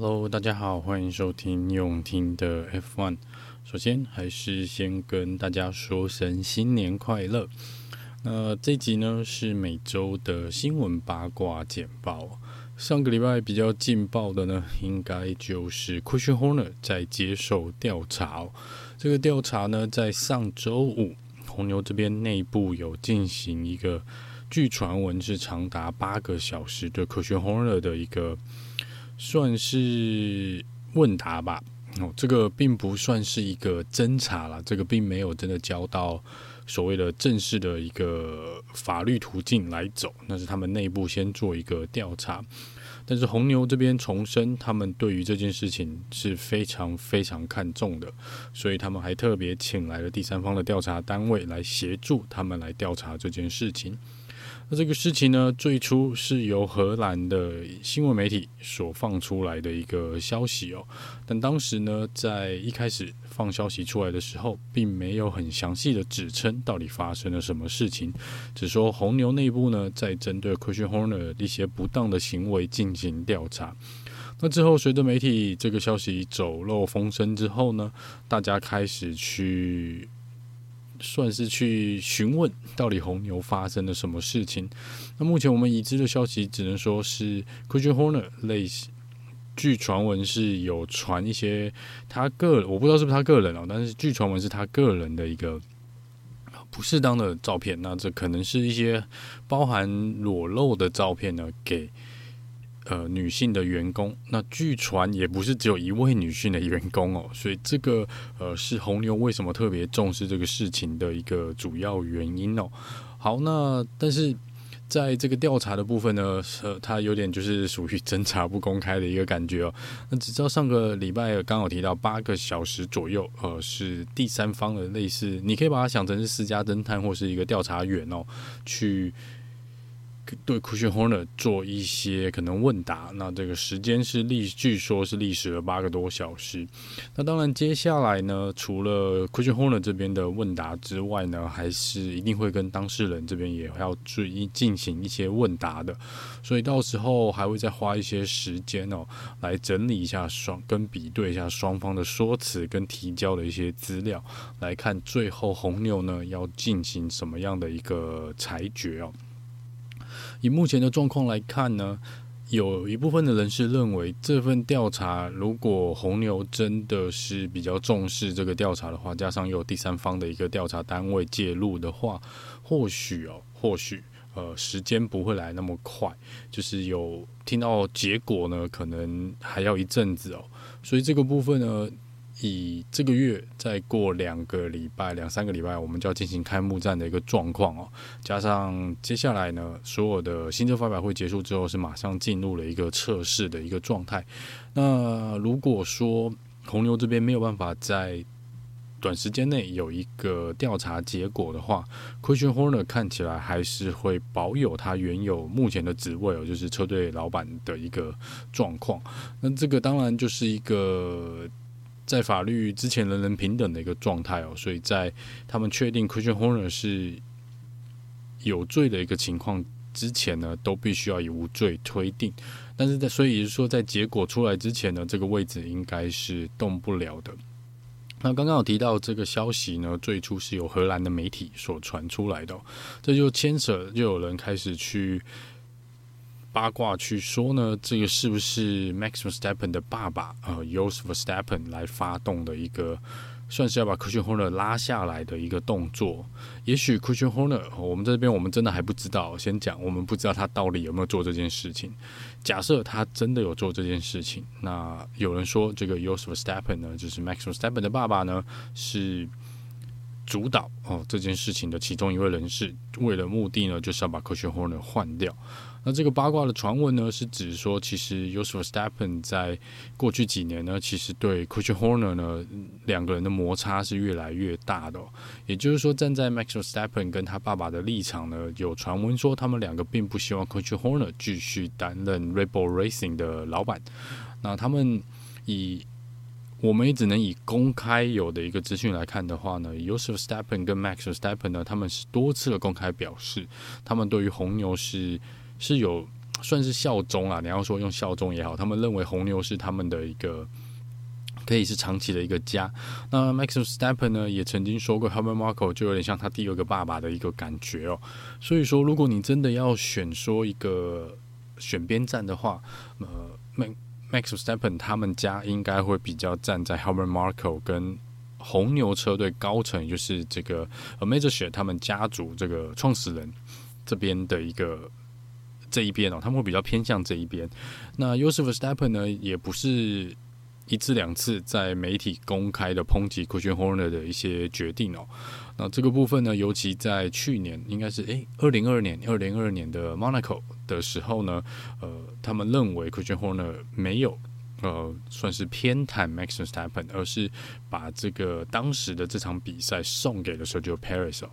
Hello，大家好，欢迎收听用听的 F1。首先，还是先跟大家说声新年快乐。那这集呢是每周的新闻八卦简报。上个礼拜比较劲爆的呢，应该就是 c u s h i o n Horner 在接受调查。这个调查呢，在上周五，红牛这边内部有进行一个，据传闻是长达八个小时的 c u s h i o n Horner 的一个。算是问答吧，哦，这个并不算是一个侦查啦，这个并没有真的交到所谓的正式的一个法律途径来走，那是他们内部先做一个调查。但是红牛这边重申，他们对于这件事情是非常非常看重的，所以他们还特别请来了第三方的调查单位来协助他们来调查这件事情。那这个事情呢，最初是由荷兰的新闻媒体所放出来的一个消息哦，但当时呢，在一开始放消息出来的时候，并没有很详细的指称到底发生了什么事情，只说红牛内部呢，在针对 Christian Horner 一些不当的行为进行调查。那之后，随着媒体这个消息走漏风声之后呢，大家开始去。算是去询问到底红牛发生了什么事情。那目前我们已知的消息只能说是 Christian Horner 类似，据传闻是有传一些他个人，我不知道是不是他个人哦，但是据传闻是他个人的一个不适当的照片。那这可能是一些包含裸露的照片呢，给。呃，女性的员工，那据传也不是只有一位女性的员工哦，所以这个呃是红牛为什么特别重视这个事情的一个主要原因哦。好，那但是在这个调查的部分呢，呃，它有点就是属于侦查不公开的一个感觉哦。那只知道上个礼拜刚好提到八个小时左右，呃，是第三方的类似，你可以把它想成是私家侦探或是一个调查员哦，去。对 Christian Horner 做一些可能问答，那这个时间是历，据说是历时了八个多小时。那当然，接下来呢，除了 Christian Horner 这边的问答之外呢，还是一定会跟当事人这边也要注意进行一些问答的。所以到时候还会再花一些时间哦，来整理一下双跟比对一下双方的说辞跟提交的一些资料，来看最后红牛呢要进行什么样的一个裁决哦。以目前的状况来看呢，有一部分的人士认为，这份调查如果红牛真的是比较重视这个调查的话，加上有第三方的一个调查单位介入的话，或许哦，或许呃，时间不会来那么快，就是有听到结果呢，可能还要一阵子哦，所以这个部分呢。以这个月再过两个礼拜、两三个礼拜，我们就要进行开幕战的一个状况哦。加上接下来呢，所有的新车发表会结束之后，是马上进入了一个测试的一个状态。那如果说红牛这边没有办法在短时间内有一个调查结果的话，Christian Horner 看起来还是会保有他原有目前的职位哦，就是车队老板的一个状况。那这个当然就是一个。在法律之前，人人平等的一个状态哦，所以在他们确定 Christian Horner 是有罪的一个情况之前呢，都必须要以无罪推定。但是在所以是说，在结果出来之前呢，这个位置应该是动不了的。那刚刚有提到这个消息呢，最初是由荷兰的媒体所传出来的，这就牵扯，就有人开始去。八卦去说呢，这个是不是 Max Verstappen 的爸爸呃 Jos Verstappen 来发动的一个，算是要把 Christian Horner 拉下来的一个动作？也许 Christian Horner，我们这边我们真的还不知道。先讲，我们不知道他到底有没有做这件事情。假设他真的有做这件事情，那有人说这个 Jos Verstappen 呢，就是 Max Verstappen 的爸爸呢，是主导哦这件事情的其中一位人士，为了目的呢，就是要把 Christian Horner 换掉。那这个八卦的传闻呢，是指说，其实 Jos Verstappen 在过去几年呢，其实对 Christian Horner 呢两个人的摩擦是越来越大的。也就是说，站在 Max v e r s t e p p e n 跟他爸爸的立场呢，有传闻说他们两个并不希望 Christian Horner 继续担任 Rebel Racing 的老板。那他们以我们也只能以公开有的一个资讯来看的话呢，Jos Verstappen 跟 Max v e r s t e p p e n 呢，他们是多次的公开表示，他们对于红牛是。是有算是效忠啊，你要说用效忠也好，他们认为红牛是他们的一个可以是长期的一个家。那 Max Verstappen 呢，也曾经说过，Helmut Marko 就有点像他第二个爸爸的一个感觉哦。所以说，如果你真的要选说一个选边站的话，呃，Max Max Verstappen 他们家应该会比较站在 Helmut Marko 跟红牛车队高层，就是这个 amateur shit 他们家族这个创始人这边的一个。这一边哦，他们会比较偏向这一边。那 Jos Verstappen 呢，也不是一次两次在媒体公开的抨击 Christian Horner 的一些决定哦。那这个部分呢，尤其在去年，应该是诶二零二二年、二零二二年的 Monaco 的时候呢，呃，他们认为 Christian Horner 没有呃算是偏袒 Max Verstappen，而是把这个当时的这场比赛送给了 Sergio Perez 哦。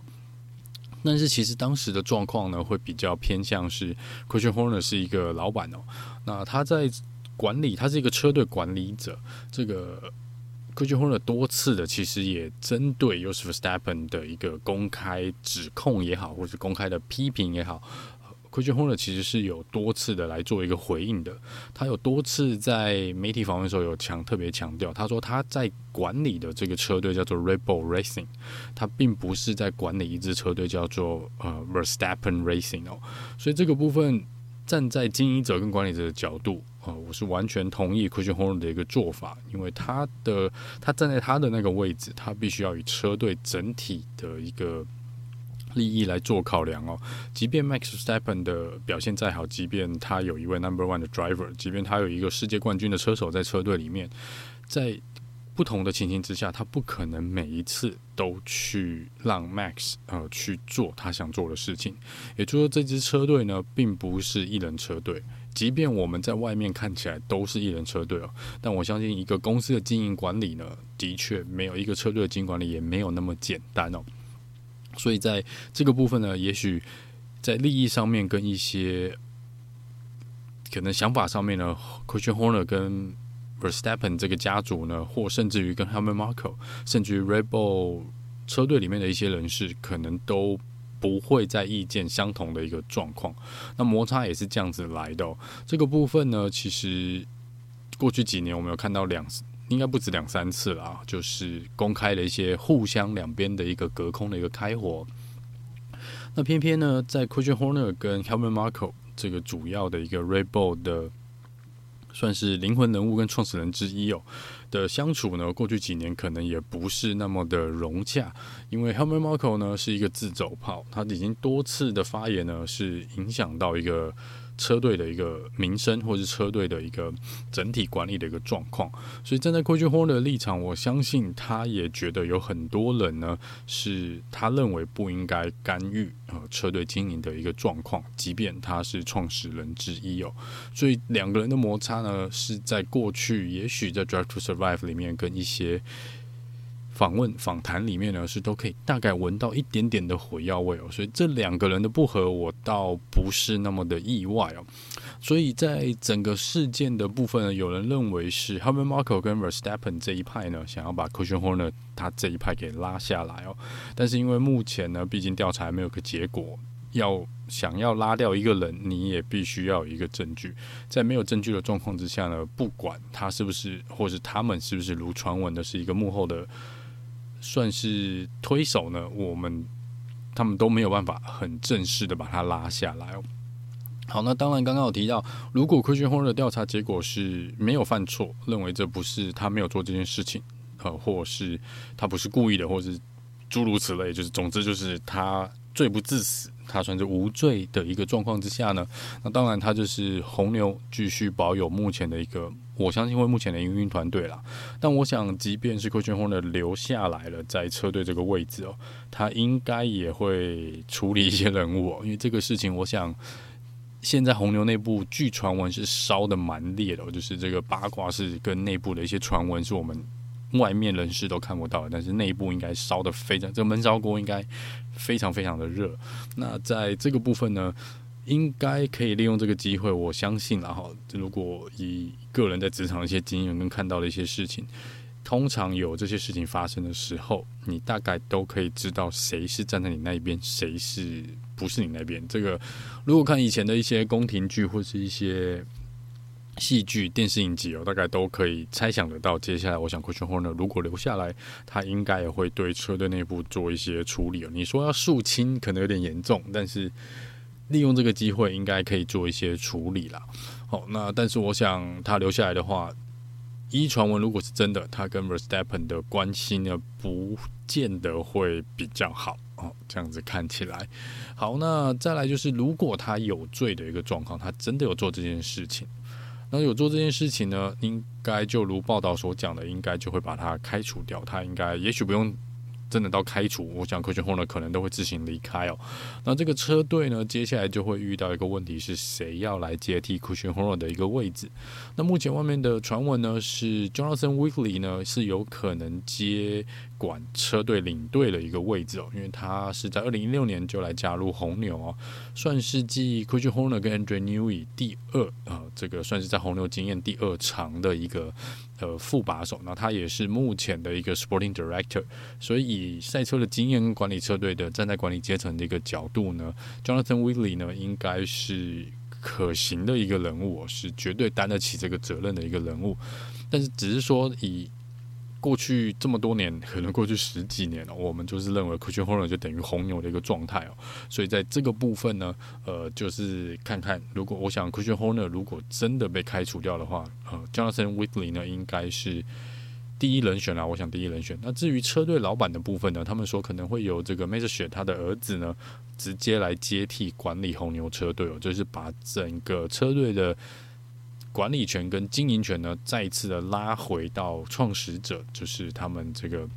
但是其实当时的状况呢，会比较偏向是 Christian Horner 是一个老板哦，那他在管理，他是一个车队管理者。这个 Christian Horner 多次的其实也针对 Yosef s t e p e n 的一个公开指控也好，或是公开的批评也好。Christian Horner 其实是有多次的来做一个回应的，他有多次在媒体访问的时候有强特别强调，他说他在管理的这个车队叫做 Rebel Racing，他并不是在管理一支车队叫做呃 Verstappen Racing 哦，所以这个部分站在经营者跟管理者的角度啊、呃，我是完全同意 Christian Horner 的一个做法，因为他的他站在他的那个位置，他必须要以车队整体的一个。利益来做考量哦，即便 Max Verstappen 的表现再好，即便他有一位 Number One 的 Driver，即便他有一个世界冠军的车手在车队里面，在不同的情形之下，他不可能每一次都去让 Max 呃去做他想做的事情。也就是说，这支车队呢，并不是一人车队，即便我们在外面看起来都是一人车队哦，但我相信一个公司的经营管理呢，的确没有一个车队的经营管理也没有那么简单哦。所以在这个部分呢，也许在利益上面跟一些可能想法上面呢，Christian Horner 跟 Verstappen 这个家族呢，或甚至于跟 Helmut Marko，甚至于 Red Bull 车队里面的一些人士，可能都不会在意见相同的一个状况。那摩擦也是这样子来的哦。这个部分呢，其实过去几年我们有看到两次。应该不止两三次了啊，就是公开了一些互相两边的一个隔空的一个开火。那偏偏呢，在 Christian Horner 跟 Helmut Marko 这个主要的一个 Red Bull 的算是灵魂人物跟创始人之一哦的相处呢，过去几年可能也不是那么的融洽，因为 Helmut Marko 呢是一个自走炮，他已经多次的发言呢是影响到一个。车队的一个名声，或是车队的一个整体管理的一个状况，所以站在 Kuechler 的立场，我相信他也觉得有很多人呢，是他认为不应该干预呃车队经营的一个状况，即便他是创始人之一哦。所以两个人的摩擦呢，是在过去，也许在 Drive to Survive 里面跟一些。访问访谈里面呢，是都可以大概闻到一点点的火药味哦，所以这两个人的不合，我倒不是那么的意外哦。所以在整个事件的部分呢，有人认为是 Helmut Marko 跟 Verstappen 这一派呢，想要把 Christian Horner 他这一派给拉下来哦。但是因为目前呢，毕竟调查还没有个结果，要想要拉掉一个人，你也必须要有一个证据。在没有证据的状况之下呢，不管他是不是，或是他们是不是如传闻的是一个幕后的。算是推手呢，我们他们都没有办法很正式的把它拉下来哦。好，那当然刚刚有提到，如果科学轰的调查结果是没有犯错，认为这不是他没有做这件事情，呃，或是他不是故意的，或是诸如此类，就是总之就是他罪不至死，他算是无罪的一个状况之下呢，那当然他就是红牛继续保有目前的一个。我相信会目前的营运团队啦，但我想，即便是 Christian Horner 留下来了，在车队这个位置哦，他应该也会处理一些人物哦，因为这个事情，我想现在红牛内部据传闻是烧得蛮烈的，就是这个八卦是跟内部的一些传闻是我们外面人士都看不到，但是内部应该烧得非常，这个闷烧锅应该非常非常的热。那在这个部分呢，应该可以利用这个机会，我相信，然后如果以个人在职场一些经验跟看到的一些事情，通常有这些事情发生的时候，你大概都可以知道谁是站在你那一边，谁是不是你那边。这个如果看以前的一些宫廷剧或是一些戏剧、电视影集哦，大概都可以猜想得到。接下来，我想 Christian Horner 如果留下来，他应该也会对车队内部做一些处理哦。你说要肃清，可能有点严重，但是利用这个机会，应该可以做一些处理啦。好，那但是我想他留下来的话，一传闻如果是真的，他跟 Verstappen 的关系呢，不见得会比较好哦。这样子看起来，好，那再来就是，如果他有罪的一个状况，他真的有做这件事情。那有做这件事情呢，应该就如报道所讲的，应该就会把他开除掉。他应该也许不用真的到开除，我想 Christian Horner 可能都会自行离开哦。那这个车队呢，接下来就会遇到一个问题，是谁要来接替 Christian Horner 的一个位置？那目前外面的传闻呢，是 Jonathan Weekly 呢是有可能接。管车队领队的一个位置哦，因为他是在二零一六年就来加入红牛哦，算是继 Christian Horner 跟 Andrea Newey 第二啊、呃，这个算是在红牛经验第二长的一个呃副把手。那他也是目前的一个 Sporting Director，所以赛车的经验跟管理车队的站在管理阶层的一个角度呢，Jonathan Whitley 呢应该是可行的一个人物，是绝对担得起这个责任的一个人物。但是只是说以。过去这么多年，可能过去十几年了，我们就是认为 Christian Horner 就等于红牛的一个状态哦。所以在这个部分呢，呃，就是看看，如果我想 Christian Horner 如果真的被开除掉的话，呃，Jonathan Whitley 呢应该是第一人选啦。我想第一人选。那至于车队老板的部分呢，他们说可能会有这个 Mazepin 他的儿子呢，直接来接替管理红牛车队哦，就是把整个车队的。管理权跟经营权呢，再一次的拉回到创始者，就是他们这个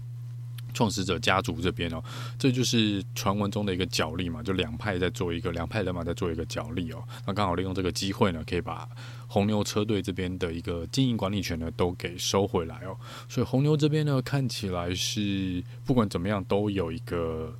创始者家族这边哦，这就是传闻中的一个角力嘛，就两派在做一个两派人马在做一个角力哦。那刚好利用这个机会呢，可以把红牛车队这边的一个经营管理权呢都给收回来哦。所以红牛这边呢，看起来是不管怎么样都有一个，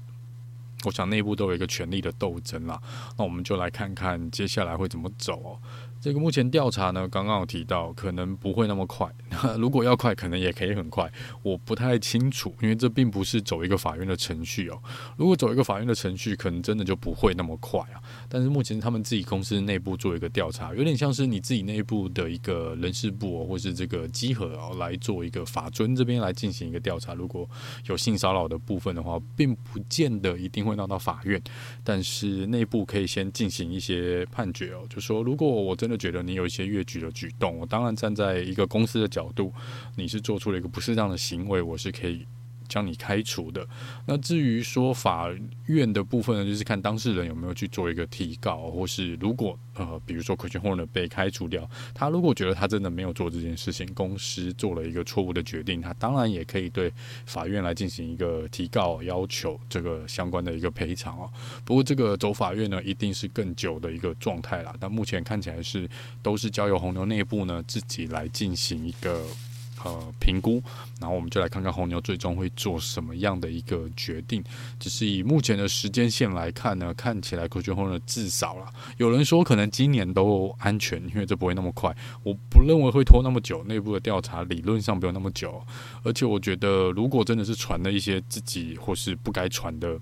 我想内部都有一个权力的斗争啦。那我们就来看看接下来会怎么走哦。这个目前调查呢，刚刚有提到，可能不会那么快。如果要快，可能也可以很快。我不太清楚，因为这并不是走一个法院的程序哦。如果走一个法院的程序，可能真的就不会那么快啊。但是目前他们自己公司内部做一个调查，有点像是你自己内部的一个人事部，或是这个稽核哦，来做一个法遵这边来进行一个调查。如果有性骚扰的部分的话，并不见得一定会闹到法院，但是内部可以先进行一些判决哦，就说如果我真。真的觉得你有一些越矩的举动，我当然站在一个公司的角度，你是做出了一个不适当的行为，我是可以将你开除的。那至于说法院的部分呢，就是看当事人有没有去做一个提告，或是如果呃，比如说 Christian Horner 被开除掉，他如果觉得他真的没有做这件事情，公司做了一个错误的决定，他当然也可以对法院来进行一个提告，要求这个相关的一个赔偿哦。不过这个走法院呢，一定是更久的一个状态啦。但目前看起来是都是交由红牛内部呢自己来进行一个。呃，评估，然后我们就来看看红牛最终会做什么样的一个决定。只是以目前的时间线来看呢，看起来 Christian Horner 至少了，有人说可能今年都安全，因为这不会那么快。我不认为会拖那么久，内部的调查理论上不用那么久。而且我觉得，如果真的是传了一些自己或是不该传的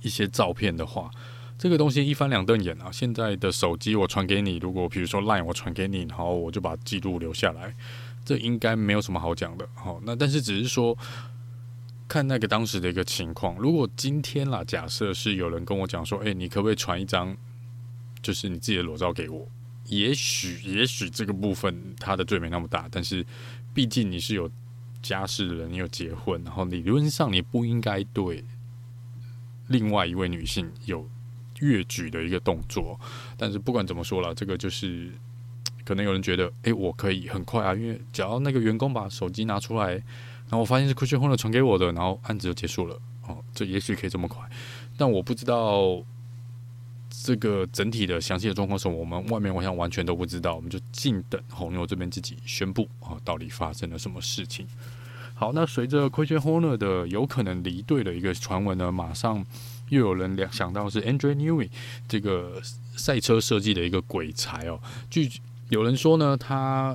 一些照片的话，这个东西一翻两瞪眼啊。现在的手机我传给你，如果比如说 Line 我传给你，然后我就把记录留下来。这应该没有什么好讲的，好，那但是只是说看那个当时的一个情况。如果今天啦，假设是有人跟我讲说，哎，你可不可以传一张，就是你自己的裸照给我？也许，也许这个部分他的罪没那么大，但是毕竟你是有家室的人，你有结婚，然后理论上你不应该对另外一位女性有越矩的一个动作。但是不管怎么说了，这个就是。可能有人觉得，诶，我可以很快啊，因为只要那个员工把手机拿出来，然后我发现是 Christian Horner 传给我的，然后案子就结束了。哦，这也许可以这么快，但我不知道这个整体的详细的状况是什么，我们外面好像完全都不知道，我们就静等红牛这边自己宣布啊，到底发生了什么事情。好，那随着 Christian Horner 的有可能离队的一个传闻呢，马上又有人联想到是 Andrew Newey 这个赛车设计的一个鬼才哦，据。有人说呢，他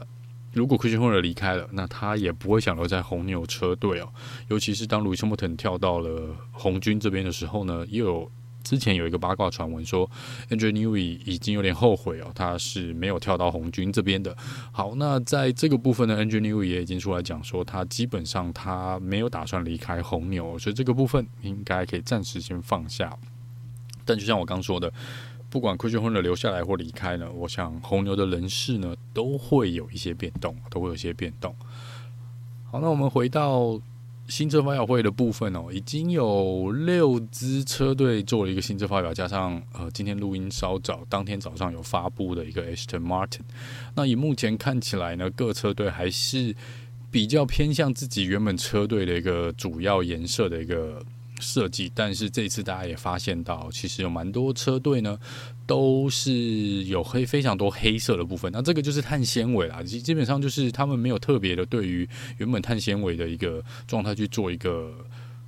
如果 Christian Horner 离开了，那他也不会想留在红牛车队哦。尤其是当 Lewis Hamilton 跳到了红军这边的时候呢，又有之前有一个八卦传闻说，Adrian Newey 已经有点后悔哦，他是没有跳到红军这边的。好，那在这个部分呢，Adrian Newey 也已经出来讲说，他基本上他没有打算离开红牛，所以这个部分应该可以暂时先放下。但就像我刚说的，不管奎尔或者留下来或离开呢，我想红牛的人事呢都会有一些变动，都会有一些变动。好，那我们回到新车发表会的部分哦，已经有六支车队做了一个新车发表，加上呃今天录音稍早，当天早上有发布的一个 Aston Martin。那以目前看起来呢，各车队还是比较偏向自己原本车队的一个主要颜色的一个。设计，但是这次大家也发现到，其实有蛮多车队呢，都是有黑非常多黑色的部分。那这个就是碳纤维啦，基基本上就是他们没有特别的对于原本碳纤维的一个状态去做一个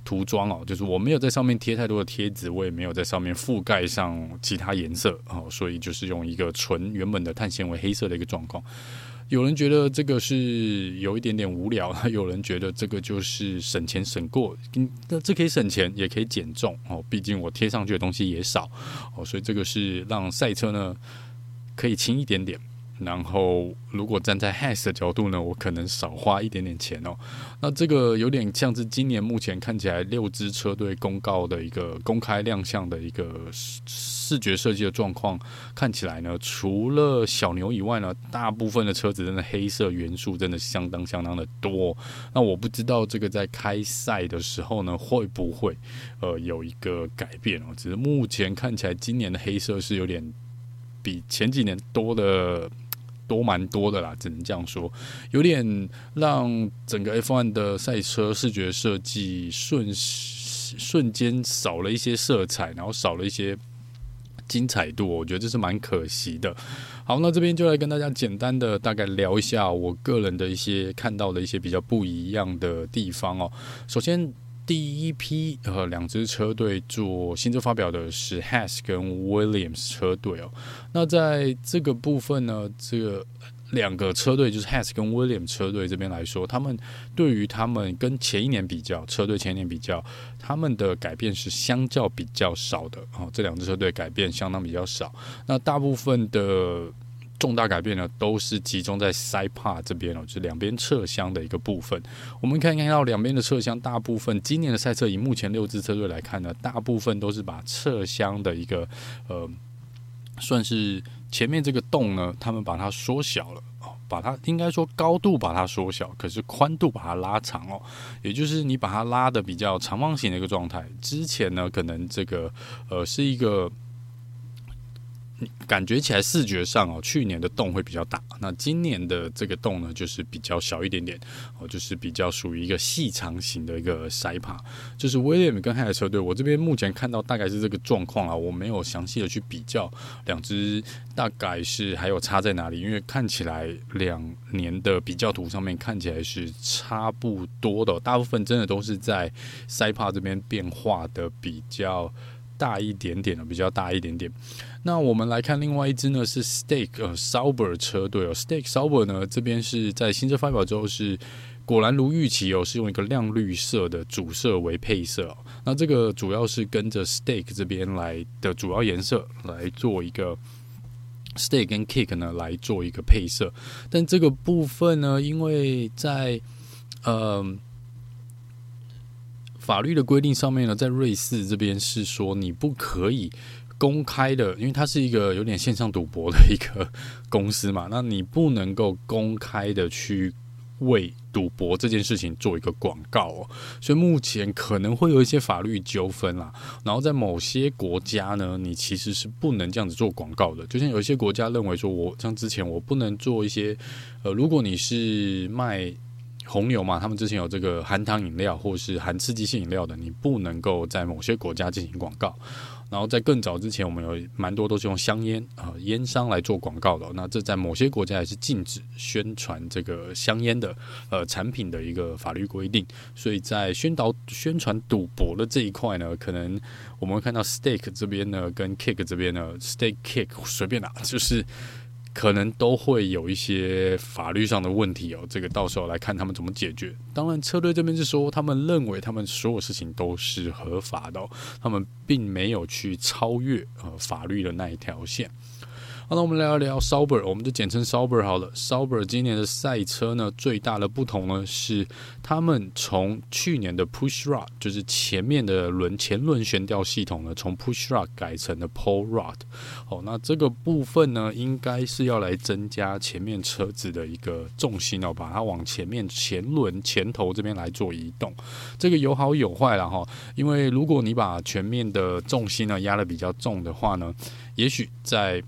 涂装哦，就是我没有在上面贴太多的贴纸，我也没有在上面覆盖上其他颜色哦，所以就是用一个纯原本的碳纤维黑色的一个状况。有人觉得这个是有一点点无聊，有人觉得这个就是省钱省过，那这可以省钱也可以减重哦，毕竟我贴上去的东西也少哦，所以这个是让赛车呢可以轻一点点。然后，如果站在 HAS 的角度呢，我可能少花一点点钱哦。那这个有点像是今年目前看起来六支车队公告的一个公开亮相的一个视视觉设计的状况，看起来呢，除了小牛以外呢，大部分的车子真的黑色元素真的相当相当的多。那我不知道这个在开赛的时候呢，会不会呃有一个改变哦？只是目前看起来，今年的黑色是有点比前几年多的。多蛮多的啦，只能这样说，有点让整个 F1 的赛车视觉设计瞬瞬间少了一些色彩，然后少了一些精彩度，我觉得这是蛮可惜的。好，那这边就来跟大家简单的大概聊一下我个人的一些看到的一些比较不一样的地方哦。首先。第一批呃，两支车队做新车发表的是 Has 跟 Williams 车队哦。那在这个部分呢，这个两个车队就是 Haas 跟 Williams 车队这边来说，他们对于他们跟前一年比较，车队前一年比较，他们的改变是相较比较少的哦。这两支车队改变相当比较少。那大部分的。重大改变呢，都是集中在 side part 这边哦，就是两边侧箱的一个部分。我们可以看到两边的侧箱，大部分今年的赛车以目前六支车队来看呢，大部分都是把侧箱的一个呃，算是前面这个洞呢，他们把它缩小了，把它应该说高度把它缩小，可是宽度把它拉长哦，也就是你把它拉得比较长方形的一个状态。之前呢，可能这个呃是一个。感觉起来视觉上哦，去年的洞会比较大，那今年的这个洞呢，就是比较小一点点哦，就是比较属于一个细长型的一个赛帕。就是威廉姆跟海尔车队，我这边目前看到大概是这个状况啊，我没有详细的去比较两只大概是还有差在哪里，因为看起来两年的比较图上面看起来是差不多的，大部分真的都是在赛帕这边变化的比较。大一点点的，比较大一点点。那我们来看另外一支呢，是 Stake 呃 Sauber 车队哦。Stake Sauber 呢，这边是在新车发表之后是果然如预期哦，是用一个亮绿色的主色为配色。那这个主要是跟着 Steak 这边来的主要颜色来做一个 Steak 跟 Kick 呢来做一个配色。但这个部分呢，因为在嗯。呃法律的规定上面呢，在瑞士这边是说你不可以公开的，因为它是一个有点线上赌博的一个公司嘛，那你不能够公开的去为赌博这件事情做一个广告哦，所以目前可能会有一些法律纠纷啦。然后在某些国家呢，你其实是不能这样子做广告的，就像有一些国家认为说，我像之前我不能做一些，呃，如果你是卖。红牛嘛，他们之前有这个含糖饮料或是含刺激性饮料的，你不能够在某些国家进行广告。然后在更早之前，我们有蛮多都是用香烟啊烟商来做广告的。那这在某些国家也是禁止宣传这个香烟的呃产品的一个法律规定。所以在宣导宣传赌博的这一块呢，可能我们会看到 Stake 这边呢跟 Kick 这边呢，Stake Kick 随便拿就是。可能都会有一些法律上的问题哦，这个到时候来看他们怎么解决。当然，车队这边是说，他们认为他们所有事情都是合法的，他们并没有去超越呃法律的那一条线。好，那我们聊一聊 Sauber，我们就简称 Sauber 好了。Sauber 今年的赛车呢，最大的不同呢是，他们从去年的 Push Rod，就是前面的轮前轮悬吊系统呢，从 Push Rod 改成了 Pull Rod。哦，那这个部分呢，应该是要来增加前面车子的一个重心哦，把它往前面前轮前头这边来做移动。这个有好有坏了哈，因为如果你把前面的重心呢压得比较重的话呢，也许在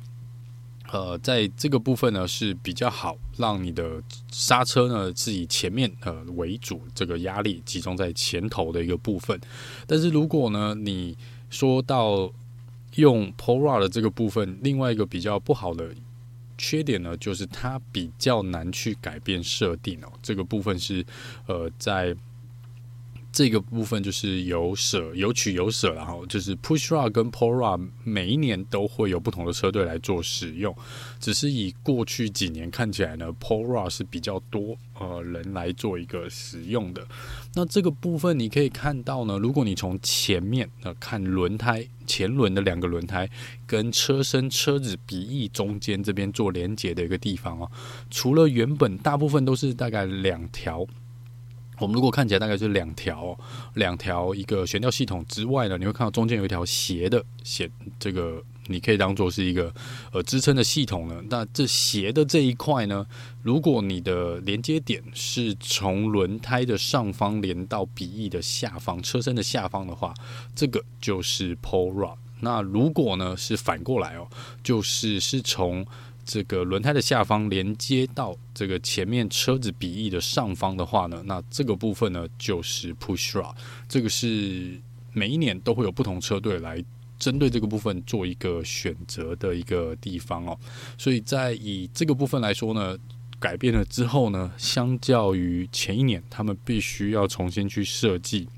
呃，在这个部分呢是比较好，让你的刹车呢是以前面呃为主，这个压力集中在前头的一个部分。但是如果呢你说到用 Pull Rod 的这个部分，另外一个比较不好的缺点呢，就是它比较难去改变设定哦。这个部分是呃在。这个部分就是有舍有取有舍，然后就是 Push Rod 跟 Pull Rod 每一年都会有不同的车队来做使用，只是以过去几年看起来呢，Pull Rod 是比较多呃人来做一个使用的。那这个部分你可以看到呢，如果你从前面呃看轮胎前轮的两个轮胎跟车身车子鼻翼中间这边做连接的一个地方哦，除了原本大部分都是大概两条。我们如果看起来大概是两条，两条一个悬吊系统之外呢，你会看到中间有一条斜的斜，这个你可以当做是一个呃支撑的系统呢。那这斜的这一块呢，如果你的连接点是从轮胎的上方连到鼻翼的下方，车身的下方的话，这个就是 pull rod。那如果呢是反过来哦，就是是从这个轮胎的下方连接到这个前面车子鼻翼的上方的话呢，那这个部分呢就是 push rod。这个是每一年都会有不同车队来针对这个部分做一个选择的一个地方哦。所以在以这个部分来说呢，改变了之后呢，相较于前一年，他们必须要重新去设计。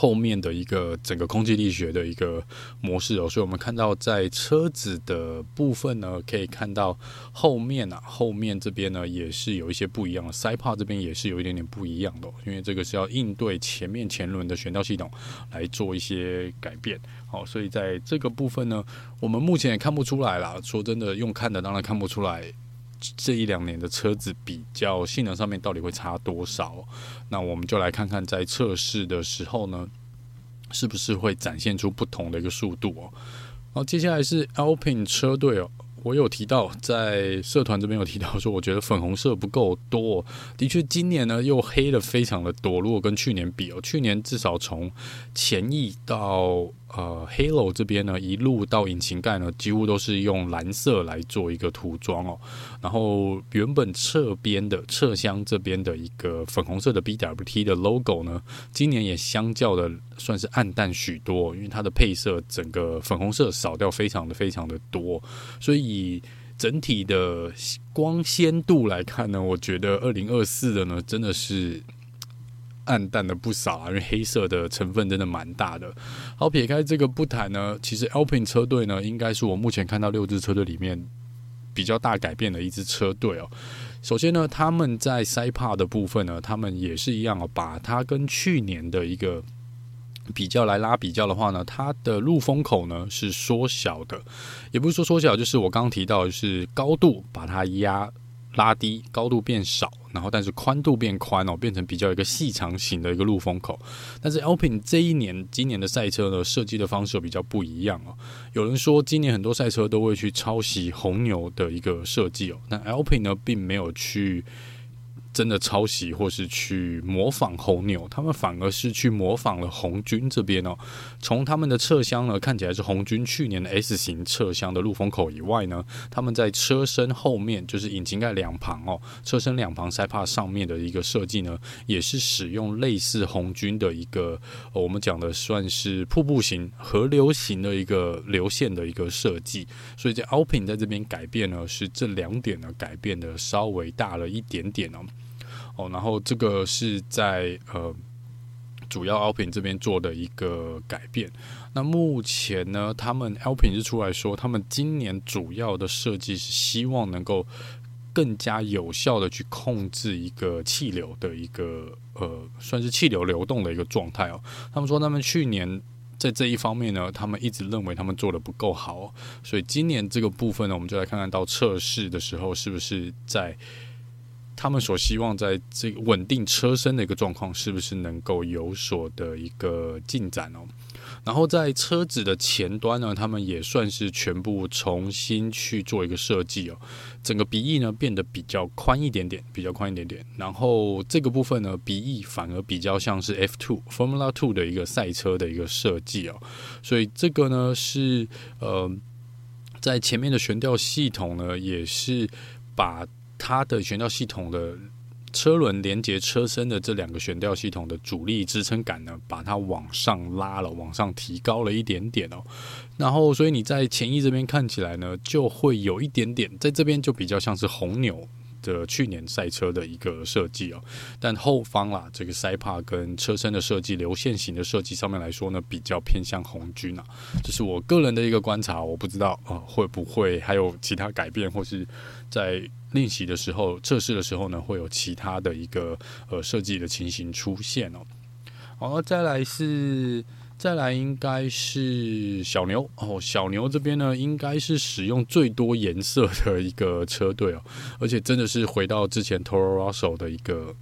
后面的一个整个空气力学的一个模式哦，所以我们看到在车子的部分呢，可以看到后面啊，后面这边呢也是有一些不一样的，side pod 这边也是有一点点不一样的，因为这个是要应对前面前轮的悬吊系统来做一些改变。好，所以在这个部分呢，我们目前也看不出来啦。说真的，用看的当然看不出来。这一两年的车子比较性能上面到底会差多少？那我们就来看看在测试的时候呢，是不是会展现出不同的一个速度哦。好，接下来是 Alpine 车队哦。我有提到，在社团这边有提到说，我觉得粉红色不够多。的确，今年呢又黑的非常的多。如果跟去年比哦，去年至少从前翼到呃 Halo 这边呢，一路到引擎盖呢，几乎都是用蓝色来做一个涂装哦。然后原本侧边的侧箱这边的一个粉红色的 BWT 的 logo 呢，今年也相较的算是暗淡许多，因为它的配色整个粉红色少掉非常的非常的多，所以。以整体的光鲜度来看呢，我觉得二零二四的呢真的是暗淡了不少啊，因为黑色的成分真的蛮大的。好，撇开这个不谈呢，其实 Alpine 车队呢，应该是我目前看到六支车队里面比较大改变的一支车队哦。首先呢，他们在 Side Pod 的部分呢，他们也是一样哦，把它跟去年的一个。比较来拉比较的话呢，它的入风口呢是缩小的，也不是说缩小，就是我刚刚提到的是高度把它压拉低，高度变少，然后但是宽度变宽哦，变成比较一个细长型的一个入风口。但是 Alpine 这一年今年的赛车呢，设计的方式比较不一样哦。有人说今年很多赛车都会去抄袭红牛的一个设计哦，但 Alpine 呢并没有去。真的抄袭或是去模仿红牛，他们反而是去模仿了红军这边哦。从他们的侧箱呢，看起来是红军去年的 S 型侧箱的入风口以外呢，他们在车身后面，就是引擎盖两旁哦，车身两旁塞帕上面的一个设计呢，也是使用类似红军的一个我们讲的算是瀑布型、河流型的一个流线的一个设计。所以在 Alpine 在这边改变呢，是这两点呢改变的稍微大了一点点哦。哦，然后这个是在呃主要 Alpin 这边做的一个改变。那目前呢，他们 Alpin 是出来说，他们今年主要的设计是希望能够更加有效的去控制一个气流的一个呃，算是气流流动的一个状态哦。他们说，他们去年在这一方面呢，他们一直认为他们做得不够好，所以今年这个部分呢，我们就来看看到测试的时候是不是在。他们所希望在这个稳定车身的一个状况，是不是能够有所的一个进展哦？然后在车子的前端呢，他们也算是全部重新去做一个设计哦。整个鼻翼呢变得比较宽一点点，比较宽一点点。然后这个部分呢，鼻翼反而比较像是 F Two Formula Two 的一个赛车的一个设计哦。所以这个呢是呃，在前面的悬吊系统呢，也是把。它的悬吊系统的车轮连接车身的这两个悬吊系统的主力支撑杆呢，把它往上拉了，往上提高了一点点哦。然后，所以你在前翼这边看起来呢，就会有一点点，在这边就比较像是红牛的去年赛车的一个设计哦。但后方啦，这个塞帕跟车身的设计、流线型的设计上面来说呢，比较偏向红军啊。这是我个人的一个观察，我不知道啊、呃，会不会还有其他改变，或是在。练习的时候，测试的时候呢，会有其他的一个呃设计的情形出现哦。好，再来是再来应该是小牛。哦，小牛这边呢应该是使用最多颜色的一个车队哦，而且真的是回到之前 Toro Rosso 的一个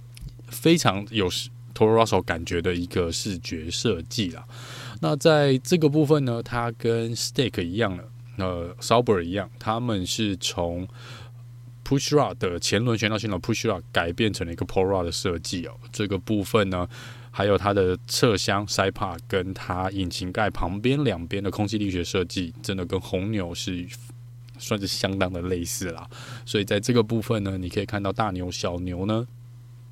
非常有 Toro Rosso 感觉的一个视觉设计啦。那在这个部分呢，它跟 Stake 一样的，呃，Sauber 一样，他们是从 Pushrod 的前轮悬吊系统 Pushrod 改变成了一个 Pora 的设计哦，这个部分呢，还有它的侧箱 Side-Pod 跟它引擎盖旁边两边的空气力学设计，真的跟红牛是算是相当的类似啦。所以在这个部分呢，你可以看到大牛小牛呢，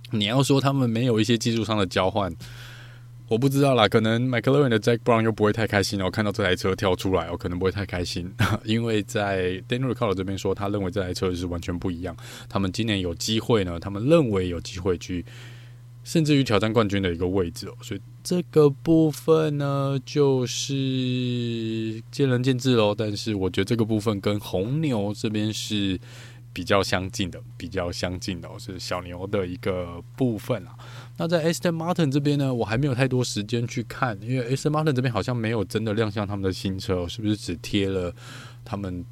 你要说他们没有一些技术上的交换。我不知道啦，可能 McLaren 的 Jack Brown 又不会太开心哦。看到这台车跳出来，我可能不会太开心，因为在 Daniel Ricciardo 这边说，他认为这台车是完全不一样。他们今年有机会呢，他们认为有机会去，甚至于挑战冠军的一个位置哦。所以这个部分呢，就是见仁见智喽。但是我觉得这个部分跟红牛这边是比较相近的，比较相近的，哦是小牛的一个部分啊。那在 Aston Martin 这边呢，我还没有太多时间去看，因为 Aston Martin 这边好像没有真的亮相他们的新车，是不是只贴了他们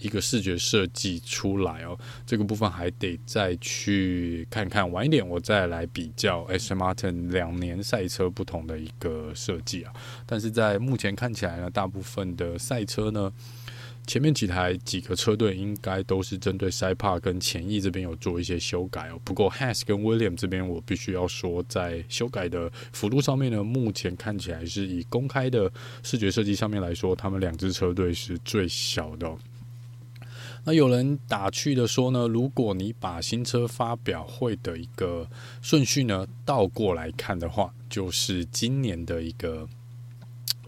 一个视觉设计出来哦？这个部分还得再去看看，晚一点我再来比较 S Martin 两年赛车不同的一个设计啊。但是在目前看起来呢，大部分的赛车呢。前面几台几个车队应该都是针对 Side-Pod 跟前翼这边有做一些修改哦。不过 Has 跟 William 这边，我必须要说，在修改的幅度上面呢，目前看起来是以公开的视觉设计上面来说，他们两支车队是最小的哦。那有人打趣的说呢，如果你把新车发表会的一个顺序呢倒过来看的话，就是今年的一个。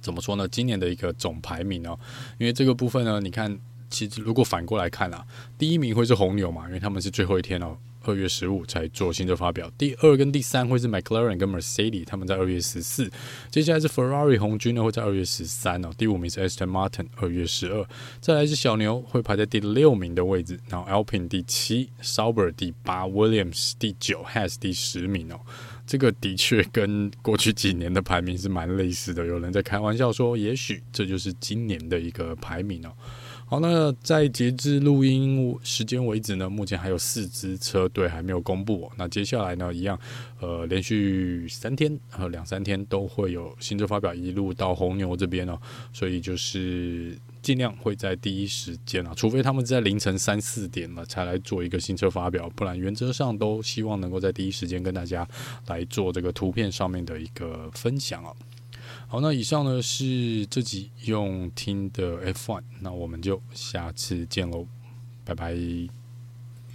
怎么说呢？今年的一个总排名哦，因为这个部分呢，你看，其实如果反过来看啊，第一名会是红牛嘛，因为他们是最后一天哦，二月十五才做新车发表。第二跟第三会是 McLaren 跟 Mercedes，他们在二月十四。接下来是 Ferrari 红军呢，会在二月十三哦。第五名是 Aston Martin，二月十二。再来是小牛，会排在第六名的位置。然后 Alpine 第七，Sauber 第八，Williams 第九，Has 第十名哦。这个的确跟过去几年的排名是蛮类似的。有人在开玩笑说，也许这就是今年的一个排名哦。好，那在截至录音时间为止呢，目前还有四支车队还没有公布。那接下来呢，一样，呃，连续三天和两三天都会有新车发表，一路到红牛这边哦。所以就是。尽量会在第一时间啊，除非他们在凌晨三四点了才来做一个新车发表，不然原则上都希望能够在第一时间跟大家来做这个图片上面的一个分享啊。好，那以上呢是这集用听的 F1，那我们就下次见喽，拜拜。